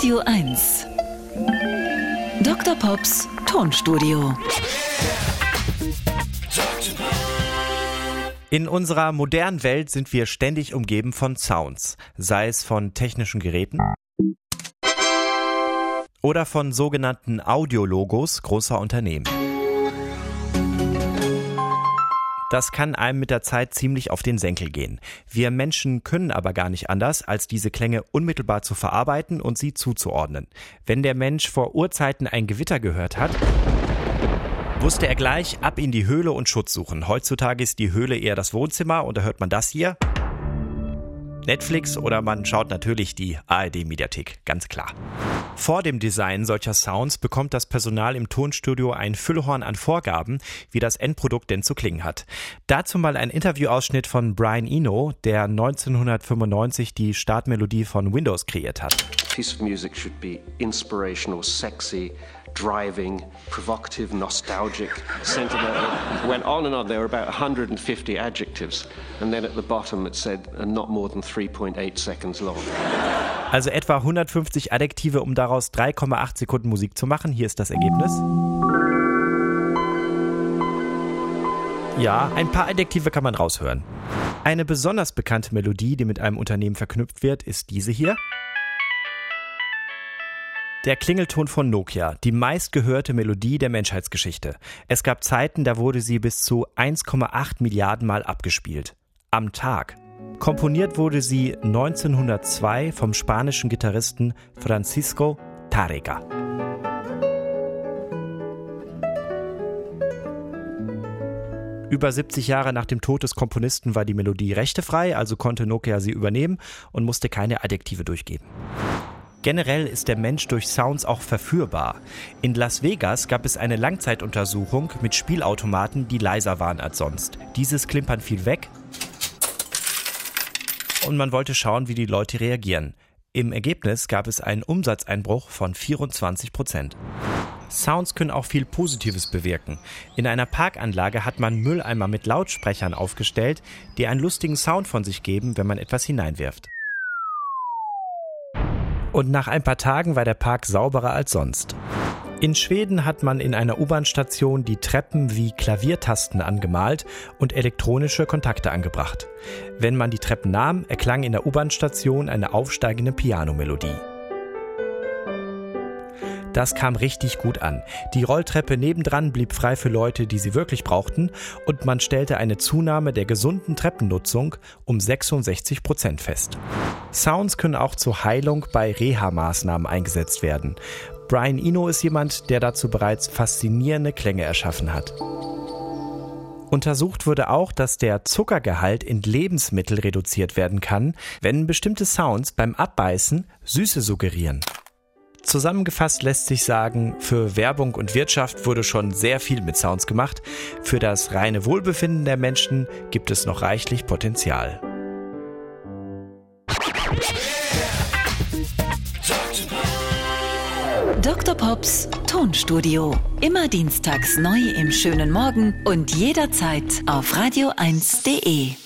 Radio 1. Dr. Pops Tonstudio. In unserer modernen Welt sind wir ständig umgeben von Sounds, sei es von technischen Geräten oder von sogenannten Audiologos großer Unternehmen. Das kann einem mit der Zeit ziemlich auf den Senkel gehen. Wir Menschen können aber gar nicht anders, als diese Klänge unmittelbar zu verarbeiten und sie zuzuordnen. Wenn der Mensch vor Urzeiten ein Gewitter gehört hat, wusste er gleich ab in die Höhle und Schutz suchen. Heutzutage ist die Höhle eher das Wohnzimmer und da hört man das hier. Netflix oder man schaut natürlich die ARD-Mediathek, ganz klar. Vor dem Design solcher Sounds bekommt das Personal im Tonstudio ein Füllhorn an Vorgaben, wie das Endprodukt denn zu klingen hat. Dazu mal ein Interviewausschnitt von Brian Eno, der 1995 die Startmelodie von Windows kreiert hat. piece of music should be inspirational, sexy, driving, provocative, nostalgic, sentimental. Went on and on. There were about 150 adjectives. And then at the bottom it said, and not more than 3.8 seconds long. Also etwa 150 Adjektive, um daraus 3,8 Sekunden Musik zu machen. Hier ist das Ergebnis. Ja, ein paar Adjektive kann man raushören. Eine besonders bekannte Melodie, die mit einem Unternehmen verknüpft wird, ist diese hier. Der Klingelton von Nokia, die meistgehörte Melodie der Menschheitsgeschichte. Es gab Zeiten, da wurde sie bis zu 1,8 Milliarden Mal abgespielt. Am Tag. Komponiert wurde sie 1902 vom spanischen Gitarristen Francisco Tárrega. Über 70 Jahre nach dem Tod des Komponisten war die Melodie rechtefrei, also konnte Nokia sie übernehmen und musste keine Adjektive durchgeben. Generell ist der Mensch durch Sounds auch verführbar. In Las Vegas gab es eine Langzeituntersuchung mit Spielautomaten, die leiser waren als sonst. Dieses Klimpern fiel weg und man wollte schauen, wie die Leute reagieren. Im Ergebnis gab es einen Umsatzeinbruch von 24 Prozent. Sounds können auch viel Positives bewirken. In einer Parkanlage hat man Mülleimer mit Lautsprechern aufgestellt, die einen lustigen Sound von sich geben, wenn man etwas hineinwirft. Und nach ein paar Tagen war der Park sauberer als sonst. In Schweden hat man in einer U-Bahn-Station die Treppen wie Klaviertasten angemalt und elektronische Kontakte angebracht. Wenn man die Treppen nahm, erklang in der U-Bahn-Station eine aufsteigende Pianomelodie. Das kam richtig gut an. Die Rolltreppe nebendran blieb frei für Leute, die sie wirklich brauchten, und man stellte eine Zunahme der gesunden Treppennutzung um 66 Prozent fest. Sounds können auch zur Heilung bei Reha-Maßnahmen eingesetzt werden. Brian Eno ist jemand, der dazu bereits faszinierende Klänge erschaffen hat. Untersucht wurde auch, dass der Zuckergehalt in Lebensmittel reduziert werden kann, wenn bestimmte Sounds beim Abbeißen Süße suggerieren. Zusammengefasst lässt sich sagen, für Werbung und Wirtschaft wurde schon sehr viel mit Sounds gemacht. Für das reine Wohlbefinden der Menschen gibt es noch reichlich Potenzial. Dr. Pops Tonstudio. Immer dienstags neu im schönen Morgen und jederzeit auf radio1.de.